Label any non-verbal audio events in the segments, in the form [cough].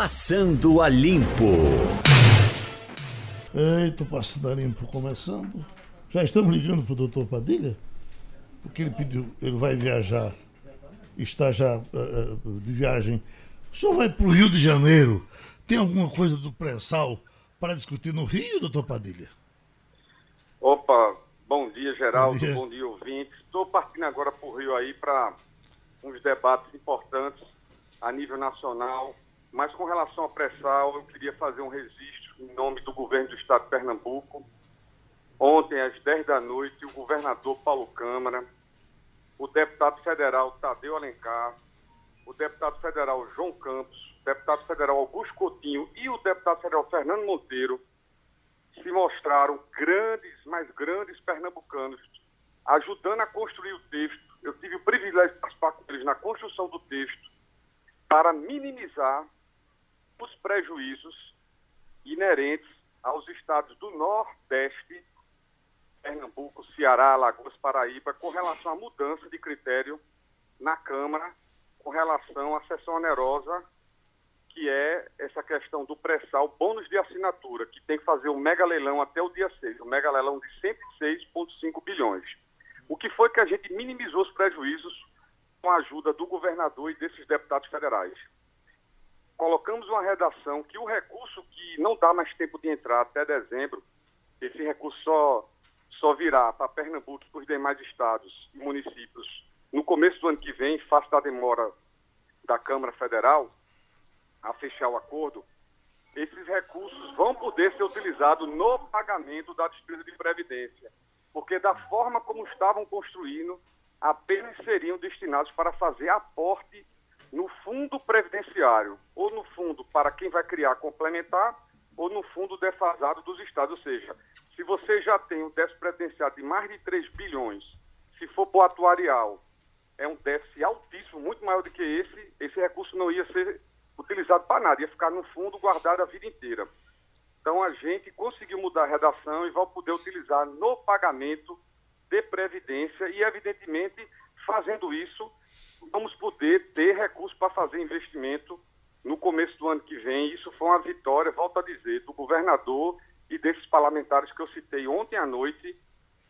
Passando a Limpo. Eita, Passando a Limpo começando. Já estamos ligando para o doutor Padilha? Porque ele pediu, ele vai viajar, está já uh, de viagem. O senhor vai para o Rio de Janeiro. Tem alguma coisa do pré-sal para discutir no Rio, doutor Padilha? Opa, bom dia, Geraldo. Bom dia, bom dia ouvintes. Estou partindo agora para o Rio aí para uns debates importantes a nível nacional mas com relação ao pré-sal, eu queria fazer um registro em nome do governo do estado de Pernambuco. Ontem, às 10 da noite, o governador Paulo Câmara, o deputado federal Tadeu Alencar, o deputado federal João Campos, o deputado federal Augusto Coutinho e o deputado federal Fernando Monteiro se mostraram grandes, mais grandes pernambucanos, ajudando a construir o texto. Eu tive o privilégio de participar com eles na construção do texto para minimizar os prejuízos inerentes aos estados do Nordeste, Pernambuco, Ceará, Alagoas, Paraíba, com relação à mudança de critério na Câmara, com relação à sessão onerosa, que é essa questão do pré-sal, bônus de assinatura, que tem que fazer um mega leilão até o dia 6, um mega leilão de 106,5 bilhões. O que foi que a gente minimizou os prejuízos com a ajuda do governador e desses deputados federais colocamos uma redação que o recurso que não dá mais tempo de entrar até dezembro, esse recurso só, só virá para Pernambuco e para os demais estados e municípios no começo do ano que vem, face da demora da Câmara Federal a fechar o acordo, esses recursos vão poder ser utilizados no pagamento da despesa de previdência, porque da forma como estavam construindo, apenas seriam destinados para fazer aporte no fundo previdenciário, ou no fundo para quem vai criar complementar, ou no fundo defasado dos estados. Ou seja, se você já tem um déficit previdenciário de mais de 3 bilhões, se for para o atuarial, é um déficit altíssimo, muito maior do que esse, esse recurso não ia ser utilizado para nada, ia ficar no fundo guardado a vida inteira. Então a gente conseguiu mudar a redação e vai poder utilizar no pagamento de previdência e, evidentemente, fazendo isso, vamos poder ter recursos para fazer investimento no começo do ano que vem. Isso foi uma vitória, volto a dizer, do governador e desses parlamentares que eu citei ontem à noite,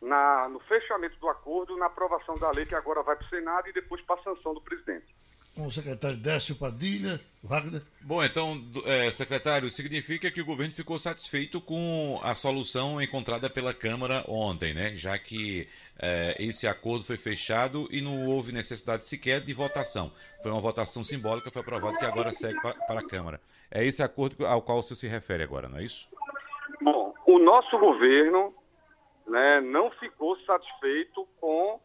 na, no fechamento do acordo, na aprovação da lei que agora vai para o Senado e depois para a sanção do presidente com o secretário Décio Padilha. Wagner. Bom, então, é, secretário, significa que o governo ficou satisfeito com a solução encontrada pela Câmara ontem, né? Já que é, esse acordo foi fechado e não houve necessidade sequer de votação. Foi uma votação simbólica, foi aprovado que agora segue para, para a Câmara. É esse acordo ao qual o senhor se refere agora, não é isso? Bom, o nosso governo né, não ficou satisfeito com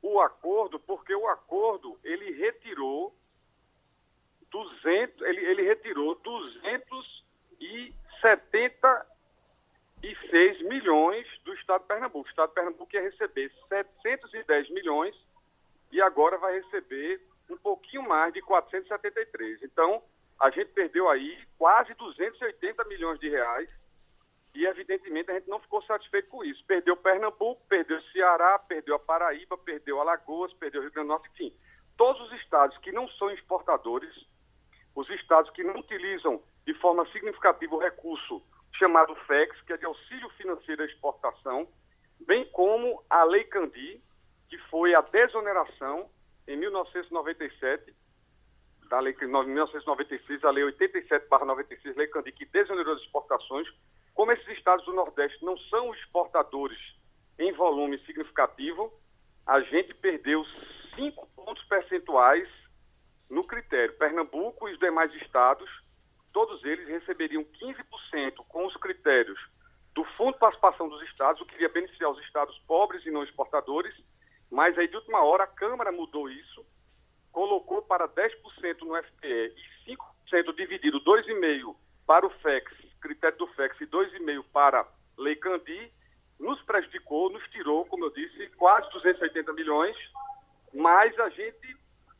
o acordo, porque o acordo ele retirou 200, ele, ele retirou 276 milhões do Estado de Pernambuco. O Estado de Pernambuco ia receber 710 milhões e agora vai receber um pouquinho mais de 473. Então, a gente perdeu aí quase 280 milhões de reais e, evidentemente, a gente não ficou satisfeito com isso. Perdeu Pernambuco, perdeu Ceará, perdeu a Paraíba, perdeu Alagoas, perdeu Rio Grande do Norte, enfim. Todos os estados que não são exportadores, os estados que não utilizam de forma significativa o recurso chamado FEX, que é de auxílio financeiro à exportação, bem como a Lei Candi, que foi a desoneração em 1997, da lei em 1996, a Lei 87/96, Lei Candi, que desonerou as exportações, como esses estados do Nordeste não são exportadores em volume significativo, a gente perdeu 5 pontos percentuais no critério. Pernambuco e os demais estados, todos eles receberiam 15% com os critérios do Fundo de Participação dos Estados, o que iria beneficiar os estados pobres e não exportadores, mas aí de última hora a Câmara mudou isso, colocou para 10% no FPE e 5% dividido 2,5% para o FEX critério do FEX e 2,5 para Lei Candi, nos prejudicou, nos tirou, como eu disse, quase 280 milhões, mas a gente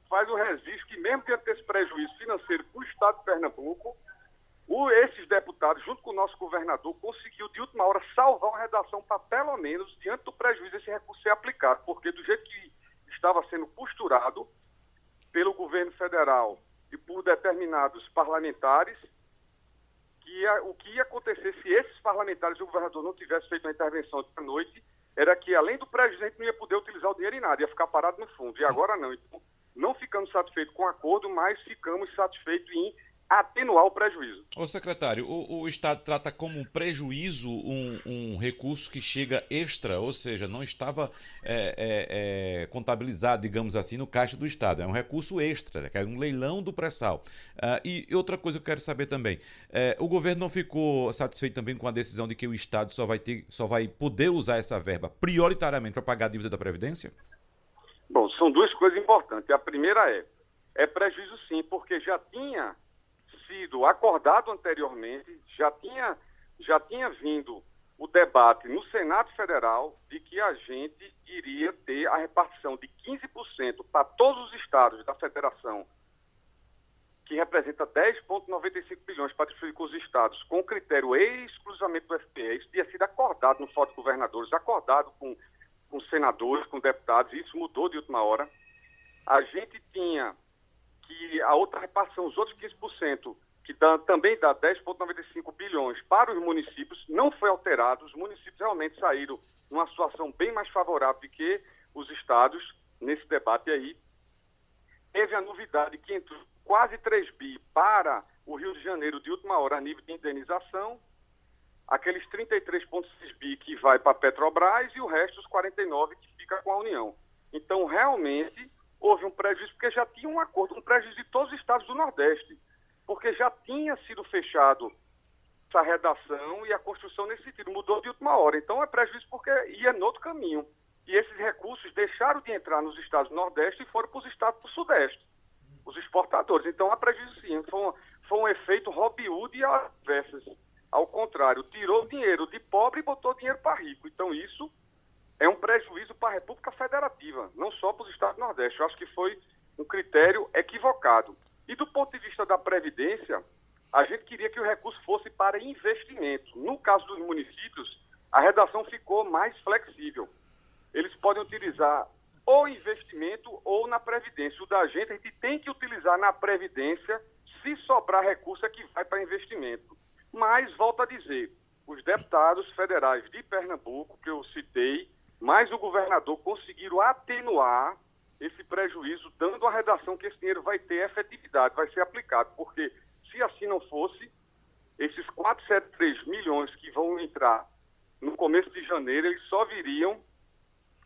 faz o registro que mesmo diante desse prejuízo financeiro para o Estado de Pernambuco, o, esses deputados, junto com o nosso governador, conseguiu de última hora salvar uma redação para, pelo menos, diante do prejuízo, esse recurso ser aplicado, porque do jeito que estava sendo costurado pelo governo federal e por determinados parlamentares que o que ia acontecer se esses parlamentares e o governador não tivessem feito uma intervenção à noite era que, além do prejuízo, a gente não ia poder utilizar o dinheiro em nada, ia ficar parado no fundo. E agora não. Então, não ficamos satisfeitos com o acordo, mas ficamos satisfeitos em atenuar o prejuízo. Ô secretário, o, o Estado trata como um prejuízo um, um, recurso que chega extra, ou seja, não estava é, é, é, contabilizado, digamos assim, no caixa do Estado. É um recurso extra, é um leilão do pré-sal. Uh, e outra coisa que eu quero saber também, é, o governo não ficou satisfeito também com a decisão de que o Estado só vai, ter, só vai poder usar essa verba prioritariamente para pagar a dívida da Previdência? Bom, são duas coisas importantes. A primeira é, é prejuízo sim, porque já tinha sido acordado anteriormente, já tinha, já tinha vindo o debate no Senado Federal de que a gente iria ter a repartição de 15% para todos os estados da federação, que representa 10,95 bilhões para distribuir com os estados, com critério exclusivamente do FPE. Isso tinha sido acordado no Fórum de Governadores, acordado com, com senadores, com deputados, e isso mudou de última hora. A gente tinha que a outra repartição, os outros 15%, que dá, também dá 10,95 bilhões para os municípios, não foi alterado. Os municípios realmente saíram numa situação bem mais favorável do que os estados nesse debate aí. Teve a novidade que entrou quase 3 bi para o Rio de Janeiro de última hora a nível de indenização, aqueles 33,6 bi que vai para a Petrobras e o resto, os 49 que fica com a União. Então, realmente, houve um prejuízo, porque já tinha um acordo, um prejuízo de todos os estados do Nordeste, porque já tinha sido fechado essa redação e a construção nesse sentido, mudou de última hora. Então é prejuízo porque ia no outro caminho. E esses recursos deixaram de entrar nos estados do Nordeste e foram para os estados do Sudeste, os exportadores. Então é prejuízo sim, foi um, foi um efeito Robin Hood e avessas. Ao contrário, tirou dinheiro de pobre e botou dinheiro para rico. Então isso é um prejuízo para a República Federativa, não só para os estados do Nordeste. Eu acho que foi um critério equivocado. E do ponto de vista da Previdência, a gente queria que o recurso fosse para investimento. No caso dos municípios, a redação ficou mais flexível. Eles podem utilizar ou investimento ou na Previdência. O da gente, a gente tem que utilizar na Previdência, se sobrar recurso é que vai para investimento. Mas, volto a dizer, os deputados federais de Pernambuco, que eu citei, mais o governador conseguiram atenuar esse prejuízo, dando a redação que esse dinheiro vai ter efetividade, vai ser aplicado. Porque se assim não fosse, esses 473 milhões que vão entrar no começo de janeiro, eles só viriam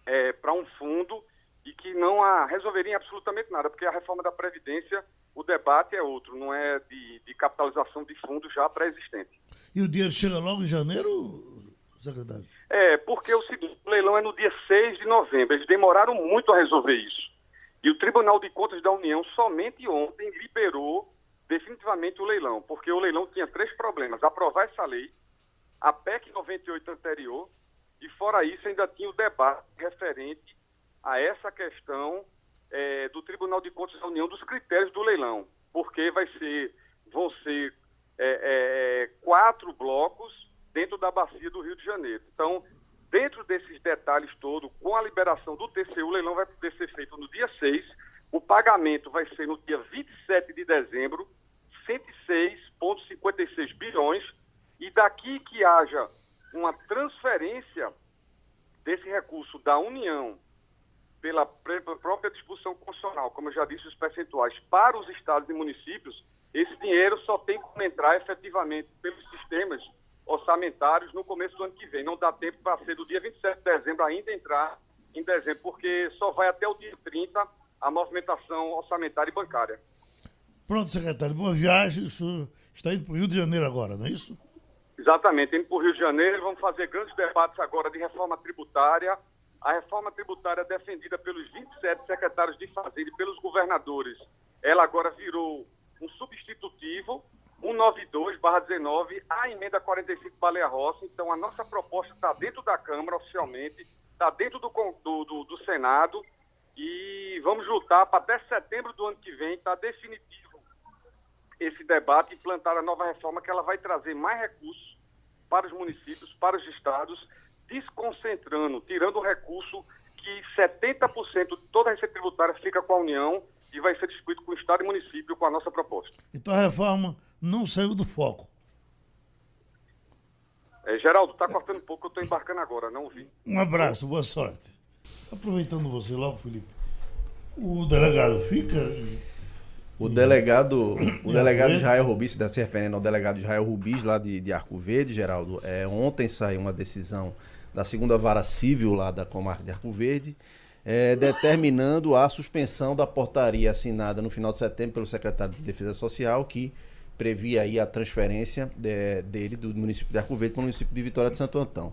é, para um fundo e que não a, resolveriam absolutamente nada, porque a reforma da Previdência, o debate é outro, não é de, de capitalização de fundos já pré-existente. E o dinheiro chega logo em janeiro, secretário? É, porque é o seguinte, o leilão é no dia 6 de novembro, eles demoraram muito a resolver isso. E o Tribunal de Contas da União somente ontem liberou definitivamente o leilão, porque o leilão tinha três problemas: aprovar essa lei, a PEC 98 anterior, e fora isso ainda tinha o debate referente a essa questão é, do Tribunal de Contas da União dos critérios do leilão, porque vai ser, vão ser é, é, quatro blocos dentro da bacia do Rio de Janeiro. Então, dentro desses detalhes todos, com a liberação do TCU, o leilão vai poder ser feito no dia 6, o pagamento vai ser no dia 27 de dezembro, 106,56 bilhões, e daqui que haja uma transferência desse recurso da União pela própria disposição constitucional, como eu já disse, os percentuais para os estados e municípios, esse dinheiro só tem como entrar efetivamente pelos sistemas orçamentários no começo do ano que vem. Não dá tempo para ser do dia 27 de dezembro ainda entrar em dezembro, porque só vai até o dia 30 a movimentação orçamentária e bancária. Pronto, secretário. Boa viagem. Isso está indo para o Rio de Janeiro agora, não é isso? Exatamente, indo para o Rio de Janeiro. Vamos fazer grandes debates agora de reforma tributária. A reforma tributária defendida pelos 27 secretários de Fazenda e pelos governadores, ela agora virou um substitutivo 192-19, a emenda 45 Baleia Rossi. Então, a nossa proposta está dentro da Câmara oficialmente, está dentro do, do, do, do, Senado e vamos lutar para até setembro do ano que vem estar tá definitivo esse debate implantar a nova reforma que ela vai trazer mais recursos para os municípios, para os estados, desconcentrando, tirando o recurso que 70% de toda a receita tributária fica com a União e vai ser discutido com o Estado e município com a nossa proposta. Então a reforma não saiu do foco. É, Geraldo, está cortando um pouco, eu estou embarcando agora, não ouvi. Um abraço, boa sorte. Aproveitando você logo, Felipe, o delegado fica. O delegado, o delegado Israel Rubis, se se referindo ao delegado Israel Rubis, lá de, de Arco Verde, Geraldo, é, ontem saiu uma decisão da segunda vara civil lá da comarca de Arco Verde, é, determinando a suspensão da portaria assinada no final de setembro pelo secretário de Defesa Social, que previa aí a transferência de, dele do município de Arco Verde para o município de Vitória de Santo Antão.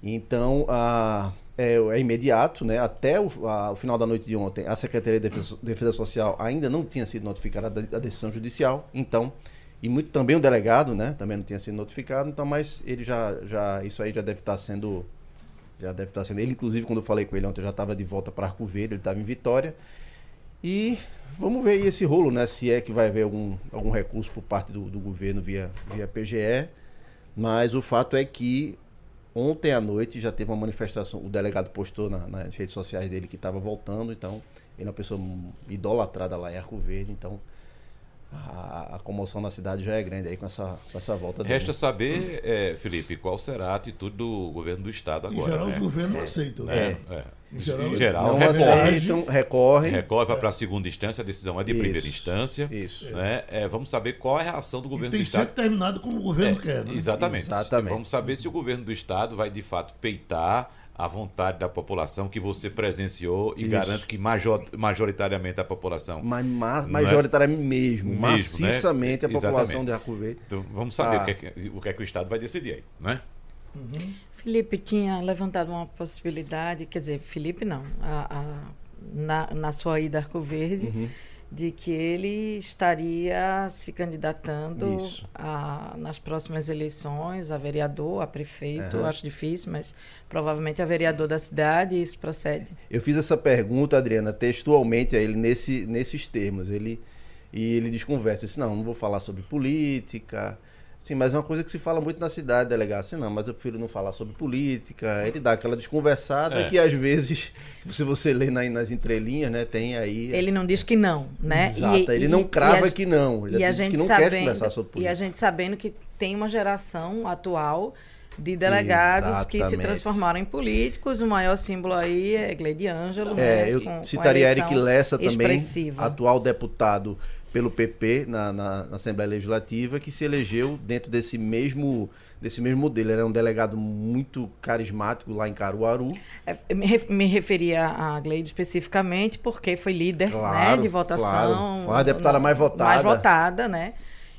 Então, a, é, é, imediato, né? Até o, a, o, final da noite de ontem, a Secretaria de Defesa, Defesa Social ainda não tinha sido notificada da, da, decisão judicial, então, e muito também o delegado, né? Também não tinha sido notificado, então, mas ele já, já isso aí já deve estar sendo, já deve estar sendo. Ele, inclusive, quando eu falei com ele ontem, já estava de volta para Arco Verde, ele estava em Vitória. E vamos ver aí esse rolo, né? Se é que vai haver algum, algum recurso por parte do, do governo via, via PGE. Mas o fato é que ontem à noite já teve uma manifestação. O delegado postou na, nas redes sociais dele que estava voltando, então ele é uma pessoa idolatrada lá em Arco Verde, então a, a, comoção na cidade já é grande aí com essa, com essa volta. Resta dele. saber, é, Felipe, qual será a atitude do governo do estado agora. Em geral, né? os governos não aceitam. Né? É, é. Em geral, em geral não recorre, aceitam, recorre. Recorre, vai para a segunda instância, a decisão é de isso, primeira instância. Isso. Né? É, vamos saber qual é a reação do governo do Estado. Tem que ser terminado como o governo é, quer. Né? Exatamente. exatamente. Vamos saber se o governo do Estado vai, de fato, peitar a vontade da população que você presenciou e Isso. garante que major, majoritariamente a população. Mas ma, majoritariamente é? mesmo, mesmo, maciçamente né? a população Exatamente. de Arco Verde. Então, vamos saber ah. o, que é que, o que é que o Estado vai decidir aí, né? Uhum. Felipe tinha levantado uma possibilidade, quer dizer, Felipe não, a, a na, na sua ida a Arco Verde, uhum de que ele estaria se candidatando a, nas próximas eleições a vereador, a prefeito. Uhum. Acho difícil, mas provavelmente a vereador da cidade, isso procede. Eu fiz essa pergunta, Adriana, textualmente a ele nesse, nesses termos. Ele, e ele desconversa. Disse, não, não vou falar sobre política Sim, mas é uma coisa que se fala muito na cidade, delegado. Assim, não, mas eu prefiro não falar sobre política. Ele dá aquela desconversada é. que às vezes, [laughs] se você lê nas entrelinhas, né, tem aí. Ele não diz que não, né? Exato, e, ele e, não crava a, que não. Ele e a gente que não sabendo, quer conversar sobre política. E a gente sabendo que tem uma geração atual de delegados Exatamente. que se transformaram em políticos. O maior símbolo aí é Gleide Ângelo. É, né, eu com, citaria com Eric Lessa também, expressiva. atual deputado pelo PP na, na, na, Assembleia Legislativa, que se elegeu dentro desse mesmo, desse mesmo modelo. Era um delegado muito carismático lá em Caruaru. É, me, me referia a Gleide especificamente porque foi líder claro, né, de votação. Claro. Foi a deputada mais votada. Mais votada, né?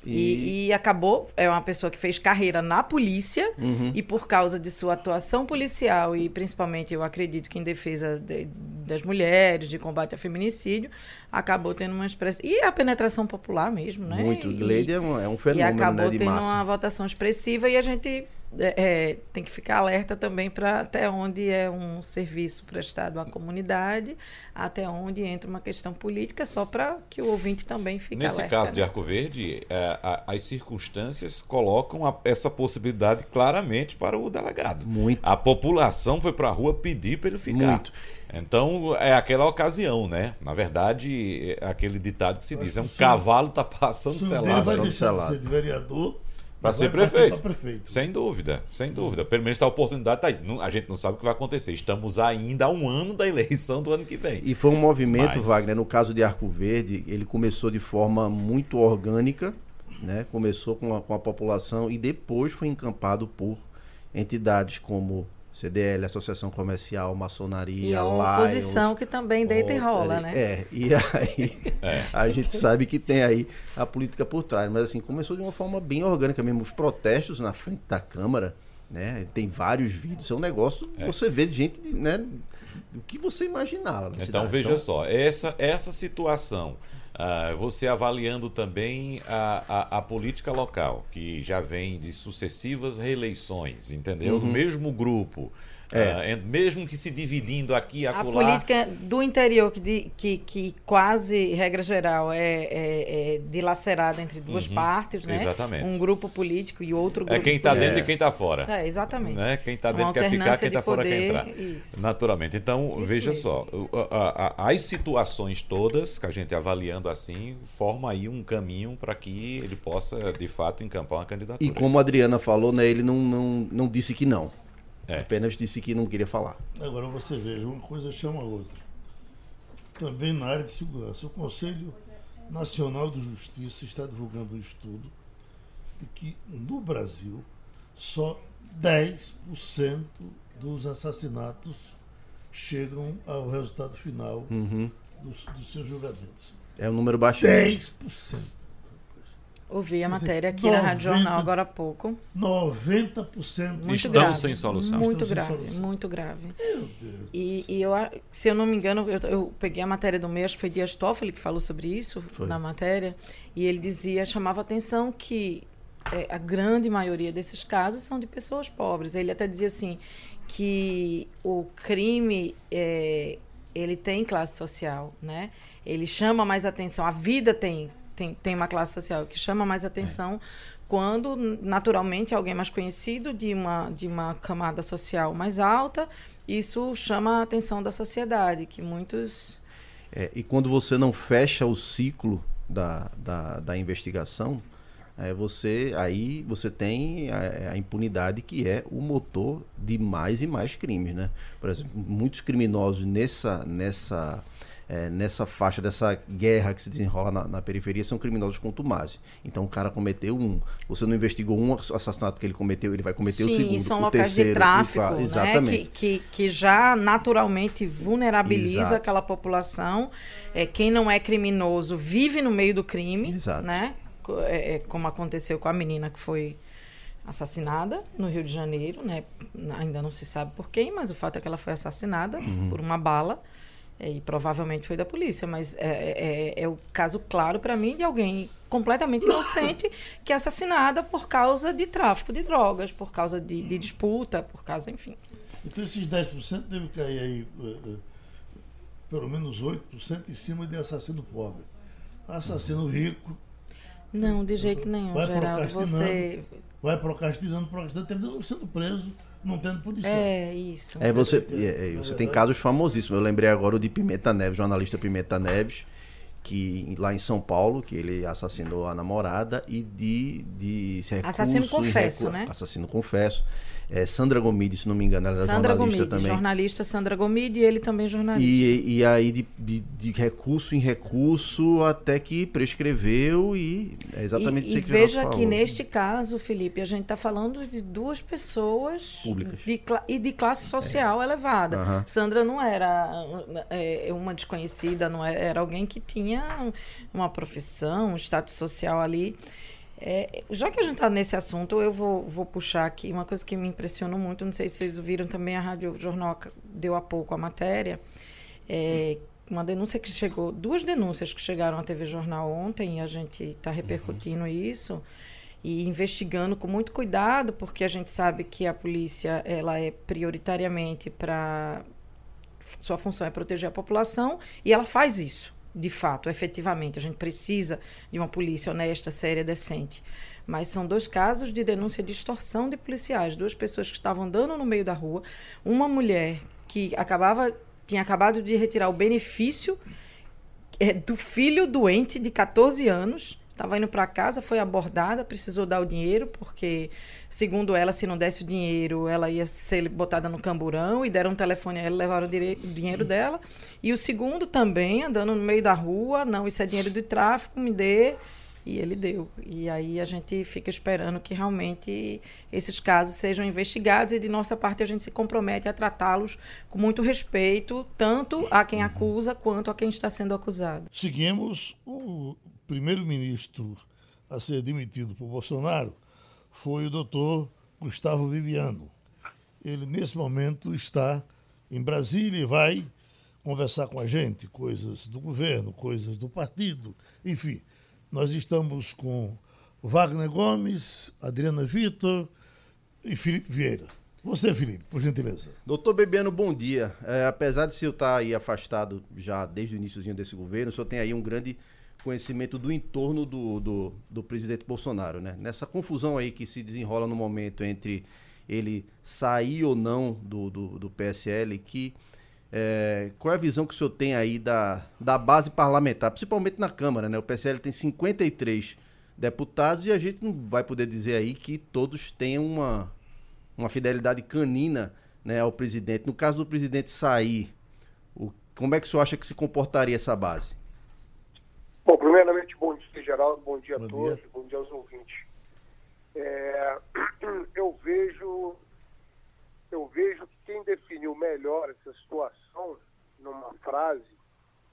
E... E, acabou, é uma pessoa que fez carreira na polícia uhum. e por causa de sua atuação policial e principalmente, eu acredito que em defesa de, das mulheres, de combate ao feminicídio, acabou tendo uma expressão. E a penetração popular mesmo, né? Muito. Gleide é um, é um fenômeno. E acabou né, tendo massa. uma votação expressiva e a gente é, é, tem que ficar alerta também para até onde é um serviço prestado à comunidade, até onde entra uma questão política, só para que o ouvinte também fique Nesse alerta. Nesse caso né? de Arco Verde, é, a, as circunstâncias colocam a, essa possibilidade claramente para o delegado. Muito. A população foi para a rua pedir para ele ficar. Muito. Então é aquela ocasião, né? Na verdade, é aquele ditado que se diz: é um cavalo está passando selado. Vai deixar de ser de vereador para ser prefeito. prefeito. Sem dúvida, sem dúvida. Pelo menos a oportunidade está aí. A gente não sabe o que vai acontecer. Estamos ainda a um ano da eleição do ano que vem. E foi um movimento, Mas... Wagner, no caso de Arco Verde, ele começou de forma muito orgânica, né? Começou com a, com a população e depois foi encampado por entidades como CDL, Associação Comercial, Maçonaria, e a oposição Lions, que também deita e rola, né? É, e [laughs] aí é. a gente sabe que tem aí a política por trás, mas assim, começou de uma forma bem orgânica mesmo, os protestos na frente da Câmara, né? Tem vários vídeos, é um negócio, é. você vê de gente, né, do que você imaginava. Então cidade. veja então, só, essa, essa situação Uh, você avaliando também a, a, a, política local, que já vem de sucessivas reeleições, entendeu? Uhum. mesmo grupo. É. Uh, mesmo que se dividindo aqui a A política do interior, que, que, que quase, regra geral, é, é, é dilacerada entre duas uhum, partes, né? Exatamente. Um grupo político e outro grupo É quem está dentro e quem está fora. É, exatamente. Né? Quem está dentro quer ficar, quem está fora quer entrar. Isso. Naturalmente. Então, Isso veja mesmo. só, as situações todas que a gente avaliando assim, forma aí um caminho para que ele possa, de fato, encampar uma candidatura. E como a Adriana falou, né, ele não, não, não disse que não. É. Apenas disse que não queria falar. Agora você veja, uma coisa chama a outra. Também na área de segurança. O Conselho Nacional de Justiça está divulgando um estudo de que no Brasil só 10% dos assassinatos chegam ao resultado final uhum. dos, dos seus julgamentos. É um número baixo. 10%. Ouvi a matéria aqui 90, na Rádio Jornal agora há pouco. 90% muito estão grave, sem solução. Muito estão grave, solução. muito grave. Meu Deus. E, e, eu, se eu não me engano, eu, eu, peguei a matéria do mês, que foi Dias Toffoli que falou sobre isso foi. na matéria, e ele dizia, chamava atenção que é, a grande maioria desses casos são de pessoas pobres. Ele até dizia assim que o crime é, ele tem classe social, né? Ele chama mais atenção. A vida tem tem, tem uma classe social que chama mais atenção é. quando, naturalmente, alguém mais conhecido de uma, de uma camada social mais alta, isso chama a atenção da sociedade, que muitos... É, e quando você não fecha o ciclo da, da, da investigação, é, você aí você tem a, a, impunidade que é o motor de mais e mais crimes, né? Por exemplo, muitos criminosos nessa nessa é, nessa faixa dessa guerra que se desenrola na, na, periferia são criminosos contumazes. Então o cara cometeu um, você não investigou um assassinato que ele cometeu, ele vai cometer Sim, o segundo, são o locais terceiro, de tráfico, o, né? exatamente. Que, que, que, já naturalmente vulnerabiliza Exato. aquela população. É, quem não é criminoso vive no meio do crime, Exato. né? É, é, como aconteceu com a menina que foi assassinada no Rio de Janeiro, né? Ainda não se sabe por quem, mas o fato é que ela foi assassinada uhum. por uma bala. É, e provavelmente foi da polícia, mas é, é, é, é o caso claro para mim de alguém completamente inocente que é assassinada por causa de tráfico de drogas, por causa de, de disputa, por causa, enfim. Então esses 10% devem cair aí, uh, uh, pelo menos 8% em cima de assassino pobre. Assassino rico. Não, de jeito nenhum, vai Geraldo. Você. Vai procrastinando, procrastinando, terminando sendo preso não tendo punição. É, isso. É, você, é, é, você tem casos famosíssimos. Eu lembrei agora o de Pimenta Neves, jornalista Pimenta Neves, que lá em São Paulo, que ele assassinou a namorada e de, de recurso, assassino confesso, né? Assassino confesso é, Sandra Gomide, se não me engano, ela era Sandra jornalista Gomide, também. jornalista Sandra Gomide e ele também jornalista. E, e aí de, de, de, recurso em recurso até que prescreveu e é exatamente isso que veja que neste caso, Felipe, a gente está falando de duas pessoas públicas de, e de classe social é. elevada. Uhum. Sandra não era é, uma desconhecida, não era, era alguém que tinha uma profissão, um status social ali. É, já que a gente está nesse assunto, eu vou, vou puxar aqui uma coisa que me impressionou muito. Não sei se vocês ouviram também, a Rádio Jornal deu há pouco a matéria. É, uma denúncia que chegou, duas denúncias que chegaram à TV Jornal ontem, e a gente está repercutindo uhum. isso e investigando com muito cuidado, porque a gente sabe que a polícia ela é prioritariamente para sua função é proteger a população e ela faz isso de fato, efetivamente. A gente precisa de uma polícia honesta, séria, decente. Mas são dois casos de denúncia de extorsão de policiais. Duas pessoas que estavam andando no meio da rua. Uma mulher que acabava, tinha acabado de retirar o benefício é, do filho doente de 14 anos Estava indo para casa, foi abordada, precisou dar o dinheiro, porque, segundo ela, se não desse o dinheiro, ela ia ser botada no camburão e deram um telefone a ela, levaram o, o dinheiro dela. E o segundo também, andando no meio da rua, não, isso é dinheiro de tráfico, me dê. E ele deu. E aí a gente fica esperando que realmente esses casos sejam investigados e de nossa parte a gente se compromete a tratá-los com muito respeito, tanto a quem acusa quanto a quem está sendo acusado. Seguimos o primeiro-ministro a ser demitido por Bolsonaro foi o doutor Gustavo Viviano. Ele, nesse momento, está em Brasília e vai conversar com a gente, coisas do governo, coisas do partido, enfim. Nós estamos com Wagner Gomes, Adriana Vitor e Felipe Vieira. Você, Felipe, por gentileza. Doutor Bebiano, bom dia. É, apesar de o senhor estar aí afastado já desde o iníciozinho desse governo, o senhor tem aí um grande conhecimento do entorno do, do, do, presidente Bolsonaro, né? Nessa confusão aí que se desenrola no momento entre ele sair ou não do, do, do PSL, que é, qual é a visão que o senhor tem aí da, da base parlamentar, principalmente na Câmara, né? O PSL tem 53 deputados e a gente não vai poder dizer aí que todos tenham uma uma fidelidade canina né, ao presidente. No caso do presidente sair, o, como é que o senhor acha que se comportaria essa base? Bom, primeiramente, bom dia, Geraldo, bom dia bom a todos, dia. bom dia aos ouvintes. É, [clears throat] eu vejo eu vejo que quem definiu melhor essa situação numa frase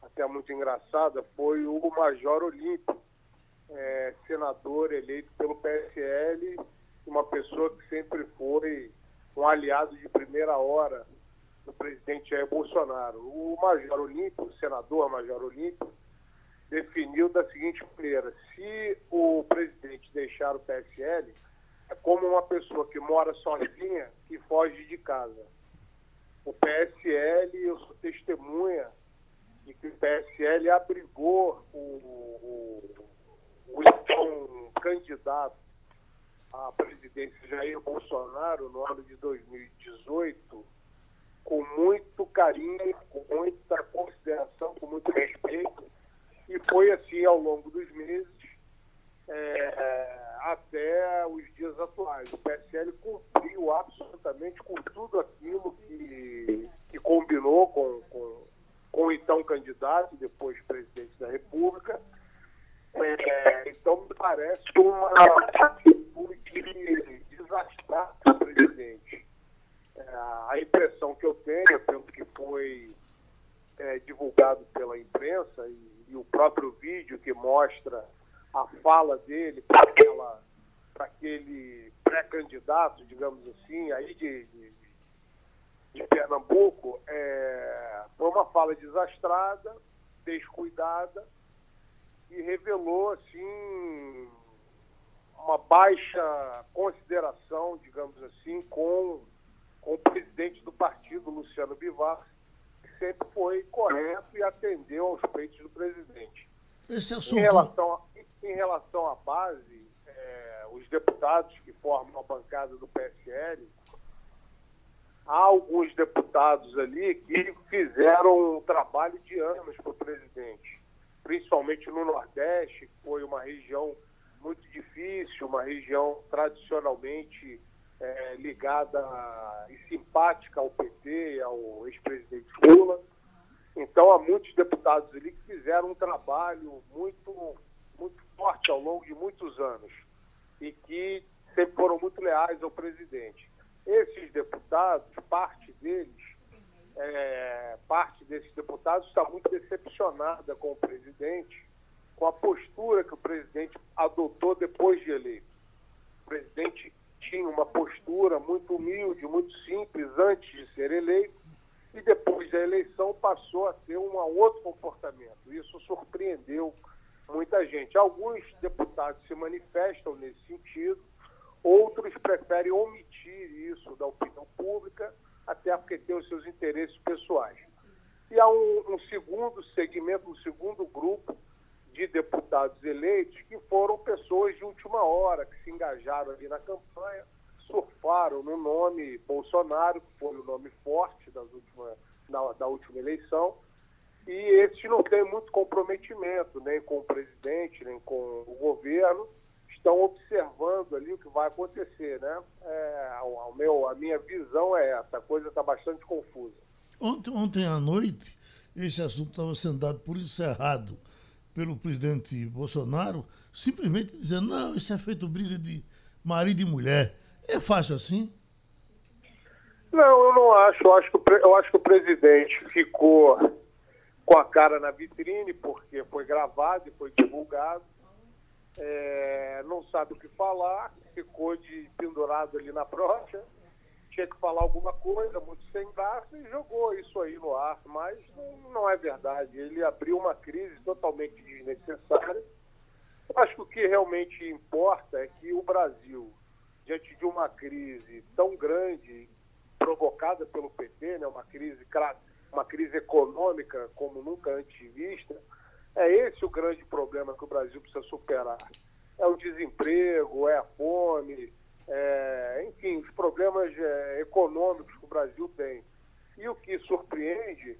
até muito engraçada foi o Major Olímpio, é, senador eleito pelo PSL uma pessoa que sempre foi um aliado de primeira hora do presidente Jair Bolsonaro. O Major Olímpio, o senador Major Olímpio, definiu da seguinte maneira: se o presidente deixar o PSL, é como uma pessoa que mora sozinha que foge de casa. O PSL, eu sou testemunha de que o PSL abrigou o, o, o então candidato a presidência Jair Bolsonaro no ano de 2018 com muito carinho, com muita consideração, com muito respeito, e foi assim ao longo dos meses é, até os dias atuais. O PSL cumpriu absolutamente com tudo aquilo que, que combinou com, com, com o então candidato, depois presidente da República. É, então, me parece uma atitude desastrosa do presidente. É, a impressão que eu tenho, pelo que foi é, divulgado pela imprensa e, e, o próprio vídeo que mostra a fala dele para aquele pré-candidato, digamos assim, aí de, de, de Pernambuco, é, foi uma fala desastrada, descuidada e revelou assim uma baixa consideração, digamos assim, com, com o presidente do partido, Luciano Bivar, sempre foi correto e atendeu aos peitos do presidente. Esse assunto... em, relação a, em relação à base, é, os deputados que formam a bancada do PSL, há alguns deputados ali que fizeram um trabalho de anos para o presidente, principalmente no Nordeste, que foi uma região muito difícil, uma região tradicionalmente é, ligada e simpática ao PT ao ex-presidente Lula. Então, há muitos deputados ali que fizeram um trabalho muito, muito forte ao longo de muitos anos e que sempre foram muito leais ao presidente. Esses deputados, parte deles, é, parte desses deputados está muito decepcionada com o presidente com a postura que o presidente adotou depois de eleito. O presidente tinha uma postura muito humilde, muito simples antes de ser eleito, e depois da eleição passou a ter um outro comportamento. Isso surpreendeu muita gente. Alguns deputados se manifestam nesse sentido, outros preferem omitir isso da opinião pública, até porque tem os seus interesses pessoais. E há um, um segundo segmento, um segundo grupo, de deputados eleitos que foram pessoas de última hora, que se engajaram ali na campanha, surfaram no nome Bolsonaro, que foi o nome forte das última, na, da última eleição, e esses não têm muito comprometimento, nem com o presidente, nem com o governo, estão observando ali o que vai acontecer, né? É, meu, a minha visão é essa, a coisa está bastante confusa. Ontem, ontem à noite, esse assunto estava sendo dado por encerrado pelo presidente Bolsonaro, simplesmente dizendo, não, isso é feito briga de marido e mulher. É fácil assim? Não, eu não acho. Eu acho que, eu acho que o presidente ficou com a cara na vitrine, porque foi gravado e foi divulgado. É, não sabe o que falar, ficou de pendurado ali na brocha tinha que falar alguma coisa, muito sem graça, e jogou isso aí no ar. Mas não, é verdade. Ele abriu uma crise totalmente desnecessária. Eu acho que o que realmente importa é que o Brasil, diante de uma crise tão grande, provocada pelo PT, né, uma, crise, uma crise econômica como nunca antes vista. É esse o grande problema que o Brasil precisa superar. É o desemprego, é a fome, é, enfim, os problemas é, econômicos que o Brasil tem. E o que surpreende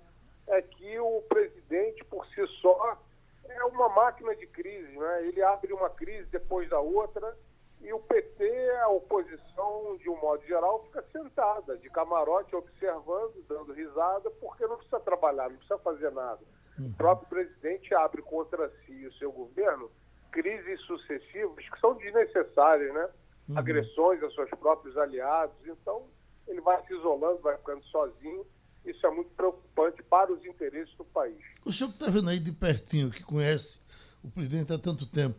é que o presidente, por si só, é uma máquina de crise. Né? Ele abre uma crise depois da outra e o PT, a oposição, de um modo geral, fica sentada, de camarote, observando, dando risada, porque não precisa trabalhar, não precisa fazer nada. Uhum. O próprio presidente abre contra si e o seu governo crises sucessivas que são desnecessárias, né? Uhum. Agressões a seus próprios aliados. Então, ele vai se isolando, vai ficando sozinho. Isso é muito preocupante para os interesses do país. O senhor que está vendo aí de pertinho, que conhece o presidente há tanto tempo,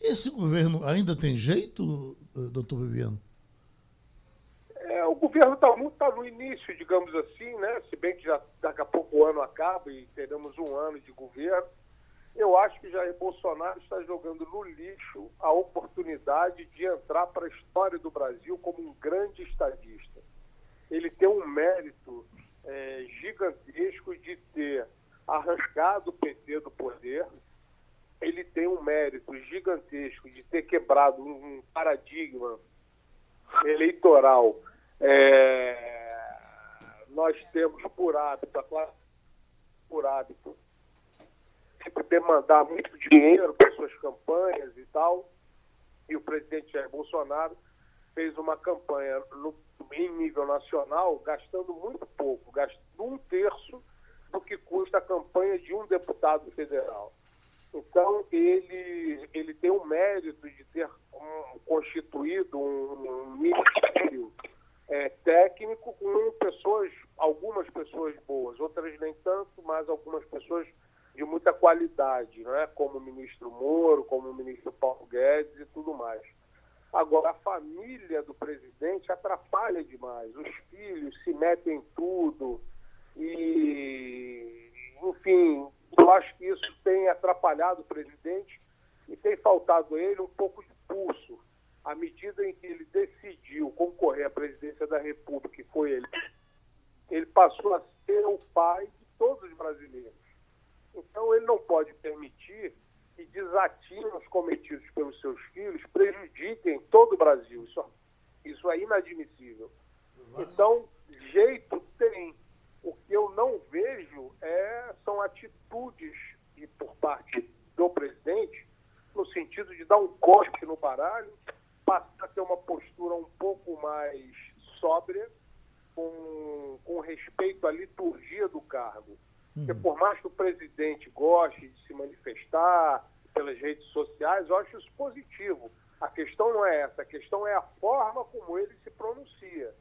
esse governo ainda tem jeito, eh, doutor Viviano? É, o governo está tá no início, digamos assim, né? Se bem que já daqui a pouco o ano acaba e teremos um ano de governo. Eu acho que Jair Bolsonaro está jogando no lixo a oportunidade de entrar para a história do Brasil como um grande estadista. Ele tem um mérito é, gigantesco de ter arrancado o PT do poder, ele tem um mérito gigantesco de ter quebrado um paradigma eleitoral. É, nós temos por hábito, por hábito, sempre demandar muito dinheiro para suas campanhas e tal. E o presidente Jair Bolsonaro fez uma campanha no, em nível nacional, gastando muito pouco, gastando um terço do que custa a campanha de um deputado federal. Então, ele, ele tem o mérito de ter um, constituído um, um ministério é, técnico com pessoas, algumas pessoas boas, outras nem tanto, mas algumas pessoas de muita qualidade, não é? como o ministro Moro, como o ministro Paulo Guedes e tudo mais. Agora, a família do presidente atrapalha demais. Os filhos se metem em tudo e, enfim, eu acho que isso tem atrapalhado o presidente e tem faltado a ele um pouco de pulso. À medida em que ele decidiu concorrer à presidência da República, e foi ele, ele passou a ser o pai de todos os brasileiros. Então, ele não pode permitir que desatinos cometidos pelos seus filhos prejudiquem todo o Brasil. Isso, isso é inadmissível. Então, jeito tem. O que eu não vejo é, são atitudes de, por parte do presidente no sentido de dar um corte no baralho, passar a ter uma postura um pouco mais sóbria, com, com respeito à liturgia do cargo. Porque por mais que o presidente goste de se manifestar pelas redes sociais, eu acho isso positivo. A questão não é essa, a questão é a forma como ele se pronuncia.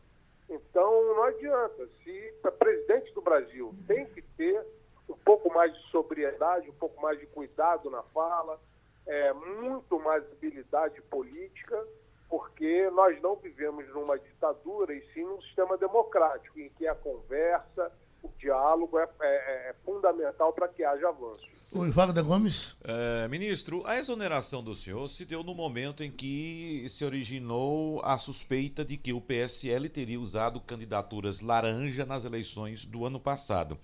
Então, não adianta. Se o presidente do Brasil tem que ter um pouco mais de sobriedade, um pouco mais de cuidado na fala, é, muito mais habilidade política, porque nós não vivemos numa ditadura e sim num sistema democrático, em que a conversa, o diálogo é, é, é fundamental para que haja avanço. Oi, Wagner Gomes. É, ministro, a exoneração do senhor se deu no momento em que se originou a suspeita de que o PSL teria usado candidaturas laranja nas eleições do ano passado.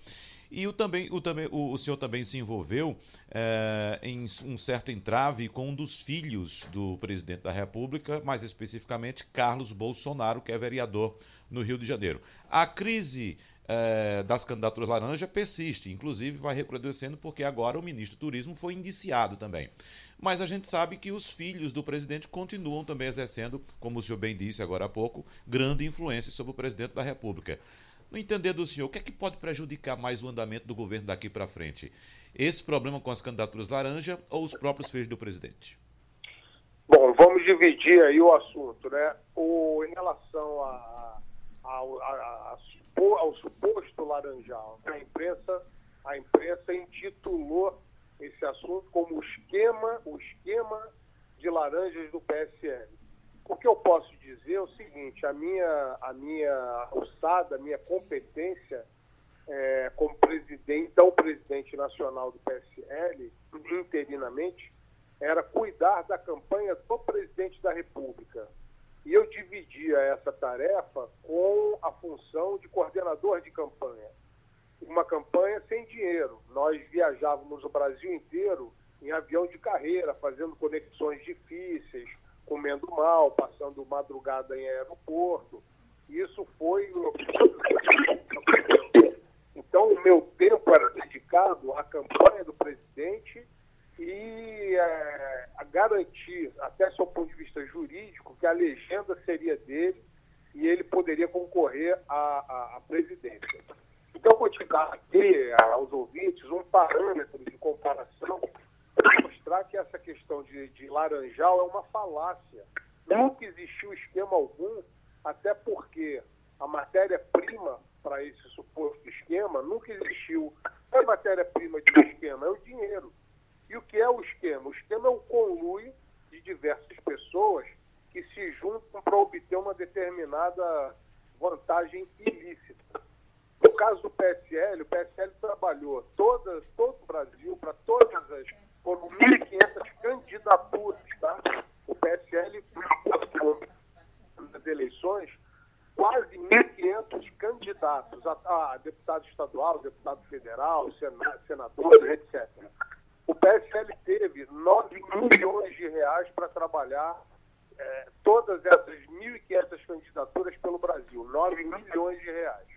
E o, também, o, também, o, o senhor também se envolveu é, em um certo entrave com um dos filhos do presidente da República, mais especificamente Carlos Bolsonaro, que é vereador no Rio de Janeiro. A crise é, das candidaturas laranja persiste, inclusive vai recrudescendo porque agora o ministro do Turismo foi indiciado também. Mas a gente sabe que os filhos do presidente continuam também exercendo, como o senhor bem disse agora há pouco, grande influência sobre o presidente da República. No entender do senhor, o que é que pode prejudicar mais o andamento do governo daqui para frente? Esse problema com as candidaturas laranja ou os próprios filhos do presidente? Bom, vamos dividir aí o assunto, né? O, em relação a, a, a, ao suposto laranjal, a imprensa, a imprensa intitulou esse assunto como o esquema, o esquema de laranjas do PSL. O que eu posso dizer é o seguinte: a minha, a minha alçada, a minha competência é, como presidente, então presidente nacional do PSL, interinamente, era cuidar da campanha do presidente da República. E eu dividi dividia essa tarefa com a função de coordenador de campanha. Uma campanha sem dinheiro. Nós viajávamos o Brasil inteiro em avião de carreira, fazendo conexões difíceis, comendo mal, passando madrugada em aeroporto. Isso foi. Então, o meu tempo era dedicado à campanha do presidente e é, a garantir, até do ponto de vista jurídico, que a legenda seria dele e ele poderia concorrer à, à, à presidência. Então, vou te dar aqui aos ouvintes um parâmetro de comparação para mostrar que essa questão de, de laranjal é uma falácia. Nunca existiu esquema algum, até porque a matéria-prima para esse suposto esquema nunca existiu. A matéria-prima de um esquema é o dinheiro. E o que é o esquema? O esquema é o conluio de diversas pessoas que se juntam para obter uma determinada vantagem ilícita. No caso do PSL, o PSL trabalhou toda, todo o Brasil, para todas as. foram 1.500 candidaturas, tá? O PSL, nas eleições, quase 1.500 candidatos a, a, deputado estadual, deputado federal, senadores, etc. O PSL teve 9 milhões de reais para trabalhar é, todas essas 1.500 candidaturas pelo Brasil. 9 milhões de reais.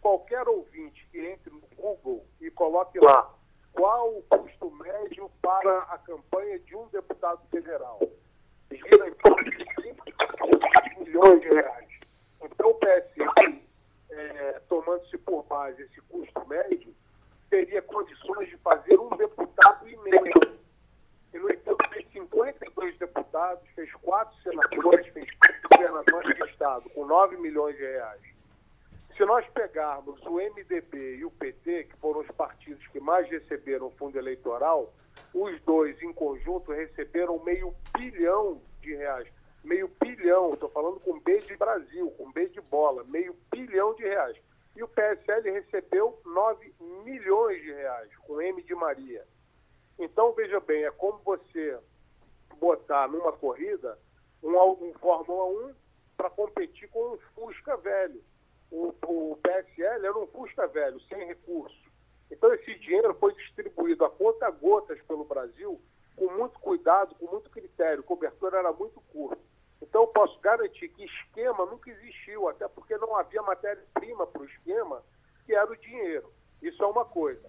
Qualquer ouvinte que entre no Google e coloque lá qual o custo médio para a campanha de um deputado federal, gira em torno de 5 milhões de reais. Então, o PSL, é, tomando-se por base esse custo médio, teria condições de fazer um deputado e meio. E, no entanto, fez 52 deputados, fez quatro senadores, fez quatro governadores de Estado, com 9 milhões de reais. Se nós pegarmos o MDB e o PT, que foram os partidos que mais receberam fundo eleitoral, os dois em conjunto receberam meio bilhão de reais. Meio bilhão, estou falando com B de Brasil, com B de bola, meio bilhão de reais e o PSL recebeu 9 milhões de reais, com M de Maria. Então, veja bem, é como você botar numa corrida um, um Fórmula 1 para competir com um Fusca velho. O, o PSL era um Fusca velho, sem recurso. Então, esse dinheiro foi distribuído a conta gotas pelo Brasil, com muito cuidado, com muito critério. O cobertor era muito curto. Então, eu posso garantir que esquema nunca existiu, até porque não havia matéria-prima para o esquema, que era o dinheiro. Isso é uma coisa.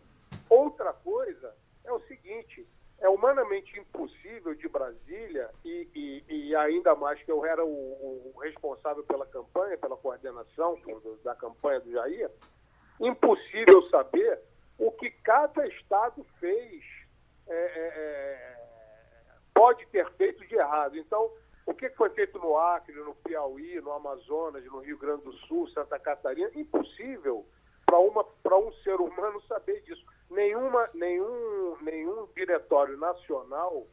Outra coisa é o seguinte: é humanamente impossível de Brasília, e, e, e ainda mais que eu era o, o, responsável pela campanha, pela coordenação da campanha do Jair, impossível saber o que cada Estado fez, é, é, é pode ter feito de errado. Então, o que foi feito no Acre, no Piauí, no Amazonas, no Rio Grande do Sul, Santa Catarina? Impossível para um ser humano saber disso. Nenhuma, nenhum, nenhum diretório nacional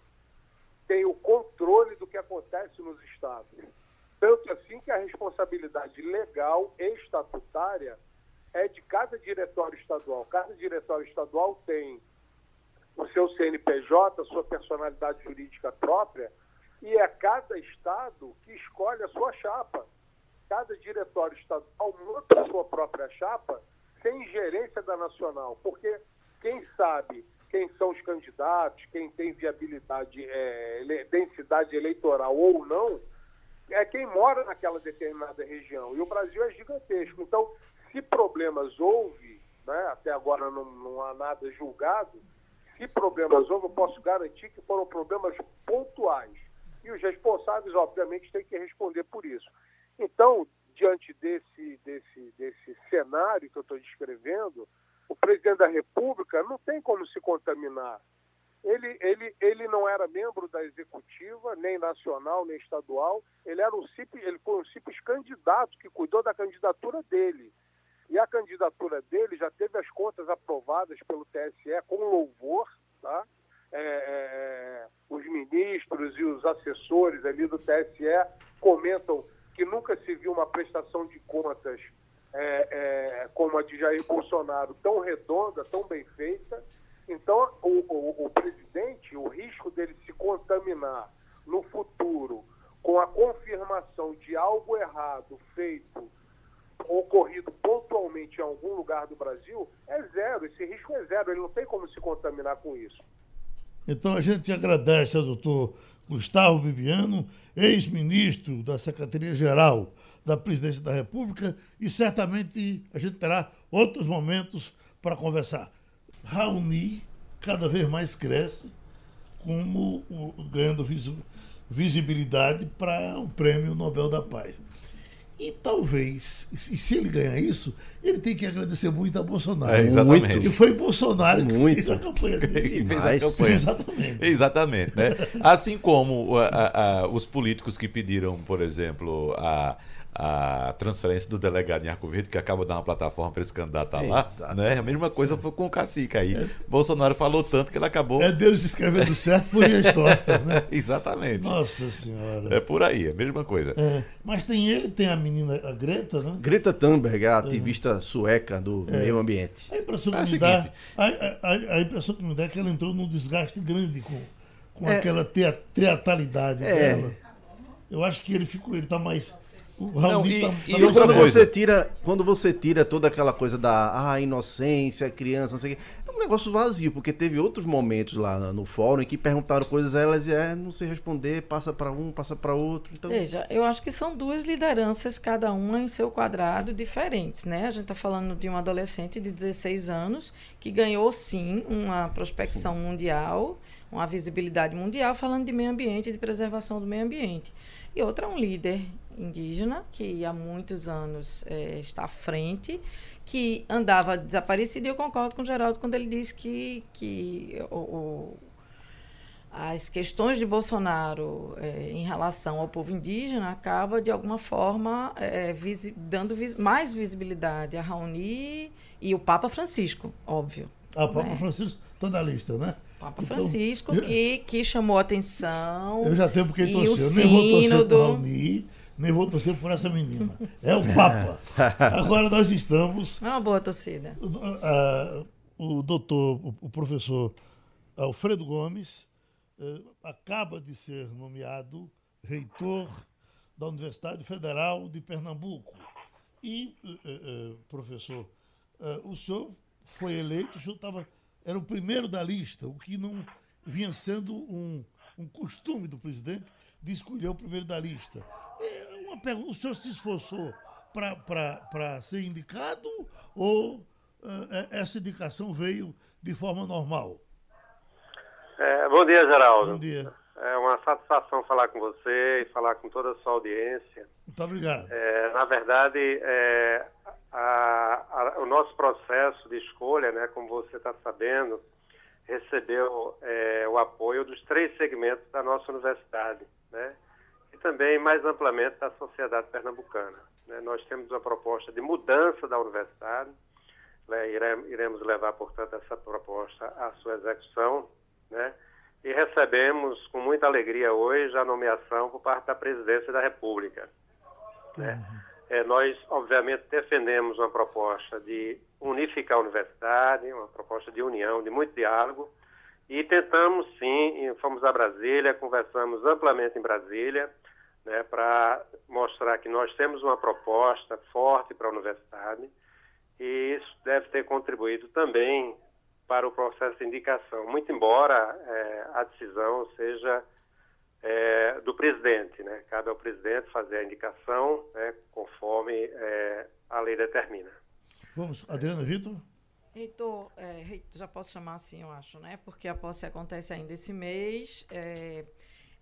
tem o controle do que acontece nos estados. Tanto assim que a responsabilidade legal e estatutária é de cada diretório estadual. Cada diretório estadual tem o seu CNPJ, a sua personalidade jurídica própria, e é cada estado que escolhe a sua chapa. Cada diretório estadual monta a sua própria chapa sem ingerência da nacional, porque quem sabe quem são os candidatos, quem tem viabilidade, é, densidade eleitoral ou não, é quem mora naquela determinada região. E o Brasil é gigantesco. Então, se problemas houve, né, até agora não, não há nada julgado, se problemas houve, eu posso garantir que foram problemas pontuais e os responsáveis, obviamente, têm que responder por isso. Então, diante desse, desse, desse cenário que eu estou descrevendo, o presidente da República não tem como se contaminar. Ele, ele, ele não era membro da executiva, nem nacional, nem estadual. Ele, era um simples, ele foi um simples candidato que cuidou da candidatura dele. E a candidatura dele já teve as contas aprovadas pelo TSE com louvor, tá? É, é, é, os ministros e os assessores ali do TSE comentam que nunca se viu uma prestação de contas é, é, como a de Jair Bolsonaro tão redonda, tão bem feita. Então, o, o, o presidente, o risco dele se contaminar no futuro com com a confirmação de algo errado feito ocorrido pontualmente em algum lugar do Brasil, é zero. Esse risco é zero. Ele não tem como se contaminar com isso. Então a gente agradece ao doutor Gustavo Bibiano, ex-ministro da Secretaria-Geral da Presidência da República, e certamente a gente terá outros momentos para conversar. Raoni cada vez mais cresce, como ganhando visibilidade para o Prêmio Nobel da Paz. E talvez, e se ele ganhar isso, ele tem que agradecer muito a Bolsonaro. É, exatamente. Muito. E foi Bolsonaro muito. que fez a campanha dele. [laughs] que fez a campanha. Exatamente. Exatamente. Né? Assim como a, a, a, os políticos que pediram, por exemplo, a a transferência do delegado em Arco Verde, que acaba de dar uma plataforma para esse candidato lá. Né? A mesma coisa foi com o cacique aí. É. Bolsonaro falou tanto que ele acabou. É Deus escrevendo certo por linhas tortas, né? [laughs] Exatamente. Nossa Senhora. É por aí, a mesma coisa. É. Mas tem ele, tem a menina, a Greta, né? Greta Thunberg, a ativista sueca do é. meio ambiente. A impressão que é me dá. A, a, a, impressão que me dá é que ela entrou num desgaste grande com, com é. aquela teatralidade é. dela. Eu acho que ele ficou, ele está mais não, e, tá, e quando você tira quando você tira toda aquela coisa da ah, inocência, criança, não sei o que, é um negócio vazio, porque teve outros momentos lá no fórum em que perguntaram coisas a elas e é, não sei responder, passa para um, passa para outro. Então... Veja, eu acho que são duas lideranças, cada uma em seu quadrado, diferentes, né? A gente está falando de um adolescente de 16 anos que ganhou sim uma prospecção sim. mundial, uma visibilidade mundial, falando de meio ambiente, de preservação do meio ambiente. E outra é um líder indígena, que há muitos anos é, está à frente, que andava desaparecido, e eu concordo com o Geraldo quando ele diz que, que o, o as questões de Bolsonaro é, em relação ao povo indígena acaba de alguma forma é, visi dando vis mais visibilidade a Raoni e o Papa Francisco, óbvio. Ah, o Papa né? Francisco está na lista, né? Papa então, Francisco, que, que chamou atenção. Eu já tenho porque torcer. Eu nem vou torcer do... Raoni, nem vou torcer por essa menina. É o Papa. [laughs] Agora nós estamos. É uma boa torcida. Uh, o doutor, o, o, professor Alfredo Gomes, uh, acaba de ser nomeado reitor da Universidade Federal de Pernambuco. E, uh, professor, o senhor foi eleito, o senhor estava. Era o primeiro da lista, o que não vinha sendo um, um costume do presidente de escolher o primeiro da lista. Uma pergunta, o senhor se esforçou para ser indicado ou uh, essa indicação veio de forma normal? É, bom dia, Geraldo. Bom dia. É uma satisfação falar com você e falar com toda a sua audiência. Muito obrigado. É, na verdade, é, a, a, o nosso processo de escolha, né, como você está sabendo, recebeu é, o apoio dos três segmentos da nossa universidade né? e também mais amplamente da sociedade pernambucana. Né? Nós temos uma proposta de mudança da universidade, né? iremos levar, portanto, essa proposta à sua execução, né? E recebemos com muita alegria hoje a nomeação por parte da Presidência da República. Né? Uhum. É, nós, obviamente, defendemos uma proposta de unificar a universidade, uma proposta de união, de muito diálogo, e tentamos sim, fomos a Brasília, conversamos amplamente em Brasília, né, para mostrar que nós temos uma proposta forte para a universidade e isso deve ter contribuído também para o processo de indicação, muito embora é, a decisão seja é, do presidente, né? Cabe ao presidente fazer a indicação né, conforme é, a lei determina. Vamos, Adriana Vitor. Reitor, é, já posso chamar assim, eu acho, né? Porque a posse acontece ainda esse mês. É,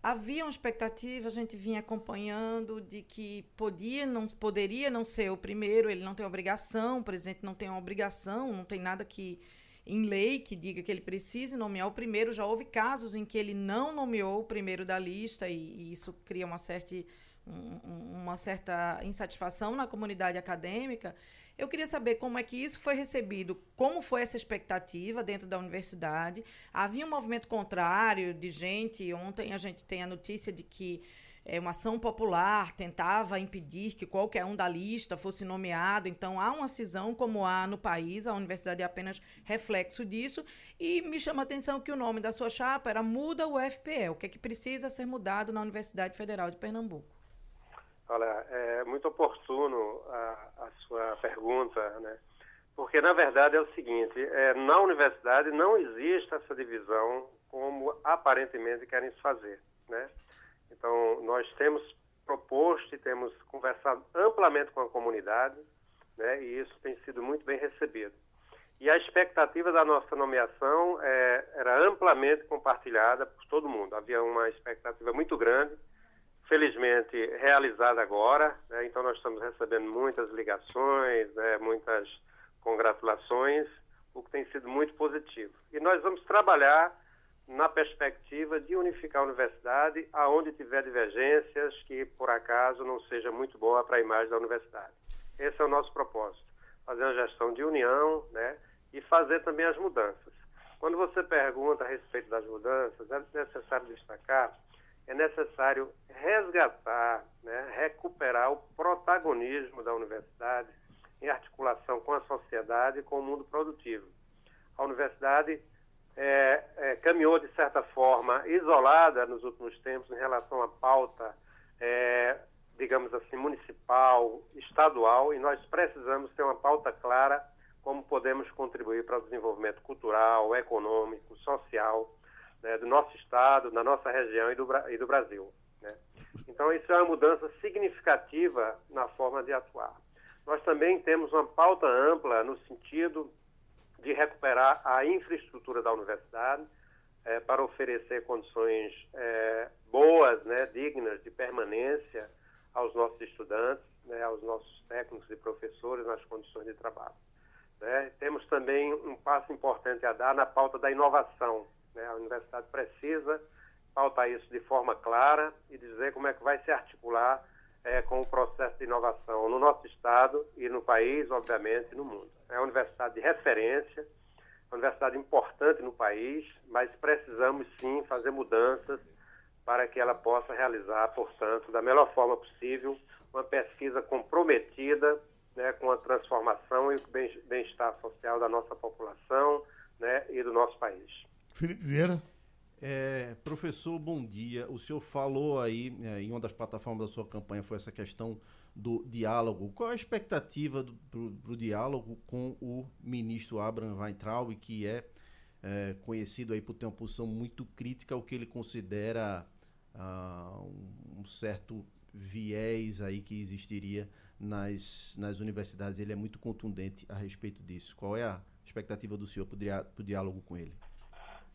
havia uma expectativa, a gente vinha acompanhando de que podia, não poderia não ser o primeiro, ele não tem obrigação, o presidente não tem uma obrigação, não tem nada que em lei que diga que ele precise nomear o primeiro. Já houve casos em que ele não nomeou o primeiro da lista e, e isso cria uma certa, um, uma certa insatisfação na comunidade acadêmica. Eu queria saber como é que isso foi recebido, como foi essa expectativa dentro da universidade. Havia um movimento contrário de gente. Ontem a gente tem a notícia de que é, uma ação popular tentava impedir que qualquer um da lista fosse nomeado. Então, há uma cisão como há no país, a universidade é apenas reflexo disso. E me chama a atenção que o nome da sua chapa era Muda o FPE. O que é que precisa ser mudado na Universidade Federal de Pernambuco? Olha, é muito oportuno a, a sua pergunta, né? Porque, na verdade, é o seguinte, é, na universidade não existe essa divisão como aparentemente querem fazer, né? Então, nós temos proposto e temos conversado amplamente com a comunidade, né? E isso tem sido muito bem recebido. E a expectativa da nossa nomeação é, era amplamente compartilhada por todo mundo. Havia uma expectativa muito grande, felizmente realizada agora, né? Então, nós estamos recebendo muitas ligações, né? muitas congratulações, o que tem sido muito positivo. E nós vamos trabalhar na perspectiva de unificar a universidade aonde tiver divergências que, por acaso, não seja muito boa para a imagem da universidade. Esse é o nosso propósito, fazer uma gestão de união né, e fazer também as mudanças. Quando você pergunta a respeito das mudanças, é necessário destacar, é necessário resgatar, né, recuperar o protagonismo da universidade em articulação com a sociedade e com o mundo produtivo. A universidade é, é, caminhou, de certa forma, isolada nos últimos tempos em relação à pauta, é, digamos assim, municipal, estadual, e nós precisamos ter uma pauta clara como podemos contribuir para o desenvolvimento cultural, econômico, social né, do nosso estado, da nossa região e do, e do Brasil. Né? Então, isso é uma mudança significativa na forma de atuar. Nós também temos uma pauta ampla no sentido de recuperar a infraestrutura da universidade é, para oferecer condições é, boas, né, dignas de permanência aos nossos estudantes, né, aos nossos técnicos e professores nas condições de trabalho. Né? Temos também um passo importante a dar na pauta da inovação. Né? A universidade precisa pautar isso de forma clara e dizer como é que vai se articular é, com o processo de inovação no nosso estado e no país, obviamente, e no mundo. É uma universidade de referência, uma universidade importante no país, mas precisamos sim fazer mudanças para que ela possa realizar, portanto, da melhor forma possível, uma pesquisa comprometida né, com a transformação e o bem-estar social da nossa população né, e do nosso país. Felipe Vieira. É, professor, bom dia. O senhor falou aí, é, em uma das plataformas da sua campanha, foi essa questão do diálogo. Qual a expectativa para o diálogo com o ministro Abraham Weintraub, que é, é, conhecido aí por ter uma posição muito crítica ao que ele considera ah, um, um certo viés aí que existiria nas, nas universidades. Ele é muito contundente a respeito disso. Qual é a expectativa do senhor para o diálogo com ele?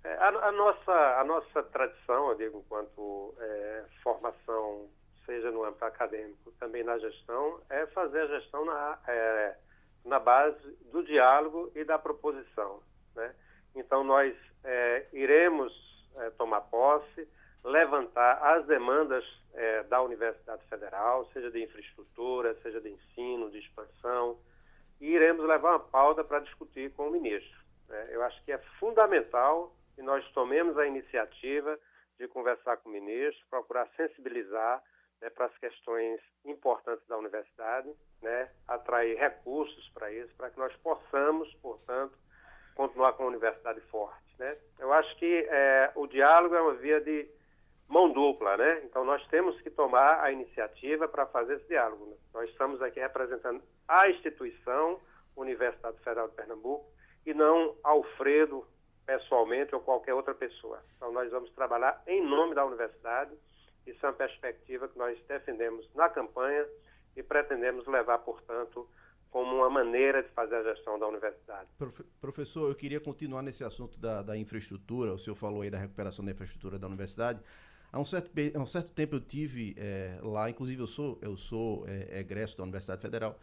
É, a, a, nossa, a nossa tradição, eu digo, enquanto é, formação, seja no âmbito acadêmico, também na gestão, é fazer a gestão na, é, na base do diálogo e da proposição. Né? Então, nós é, iremos é, tomar posse, levantar as demandas é, da Universidade Federal, seja de infraestrutura, seja de ensino, de expansão, e iremos levar uma pauta para discutir com o ministro. Né? Eu acho que é fundamental e nós tomemos a iniciativa de conversar com o ministro, procurar sensibilizar né, para as questões importantes da universidade, né, atrair recursos para isso, para que nós possamos, portanto, continuar com a universidade forte. Né? Eu acho que é, o diálogo é uma via de mão dupla, né? Então nós temos que tomar a iniciativa para fazer esse diálogo. Né? Nós estamos aqui representando a instituição Universidade Federal de Pernambuco e não Alfredo pessoalmente ou qualquer outra pessoa. Então, nós vamos trabalhar em nome da universidade. Isso é uma perspectiva que nós defendemos na campanha e pretendemos levar, portanto, como uma maneira de fazer a gestão da universidade. Professor, eu queria continuar nesse assunto da, da infraestrutura. O senhor falou aí da recuperação da infraestrutura da universidade. Há um certo, há um certo tempo eu tive é, lá, inclusive eu sou, eu sou é, egresso da Universidade Federal,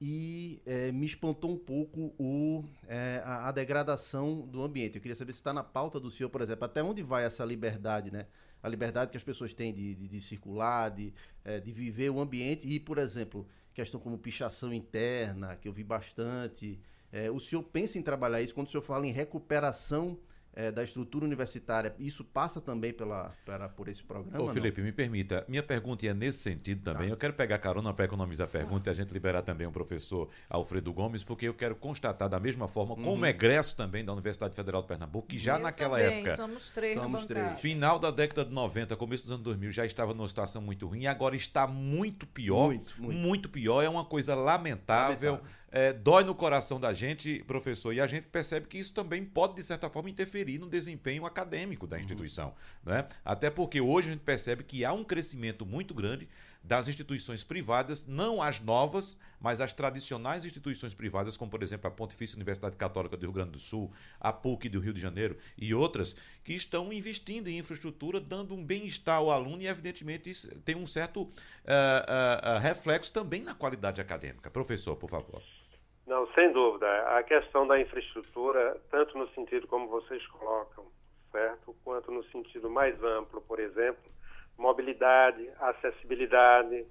e é, me espantou um pouco o, é, a, a, degradação do ambiente. Eu queria saber se está na pauta do senhor, por exemplo, até onde vai essa liberdade, né? A liberdade que as pessoas têm de, de, de circular, de, é, de viver o ambiente e, por exemplo, questão como pichação interna, que eu vi bastante. É, o senhor pensa em trabalhar isso quando o senhor fala em recuperação é, da estrutura universitária, isso passa também pela, pela por esse programa? Ô, Felipe, me permita, minha pergunta é nesse sentido também. Tá. Eu quero pegar carona para economizar a pergunta e a gente liberar também o professor Alfredo Gomes, porque eu quero constatar da mesma forma, uhum. como egresso também da Universidade Federal de Pernambuco, que já eu naquela também, época. Somos três, somos três. Final da década de 90, começo dos anos 2000, já estava numa situação muito ruim e agora está muito pior. Muito, muito. muito pior. É uma coisa lamentável. lamentável é, dói no coração da gente, professor, e a gente percebe que isso também pode, de certa forma, interferir no desempenho acadêmico da instituição. Uhum. Né? Até porque hoje a gente percebe que há um crescimento muito grande das instituições privadas, não as novas, mas as tradicionais instituições privadas, como por exemplo a Pontifícia Universidade Católica do Rio Grande do Sul, a PUC do Rio de Janeiro e outras, que estão investindo em infraestrutura, dando um bem-estar ao aluno e, evidentemente, isso tem um certo uh, uh, reflexo também na qualidade acadêmica. Professor, por favor. Não, sem dúvida. A questão da infraestrutura, tanto no sentido como vocês colocam, certo? Quanto no sentido mais amplo, por exemplo, mobilidade, acessibilidade,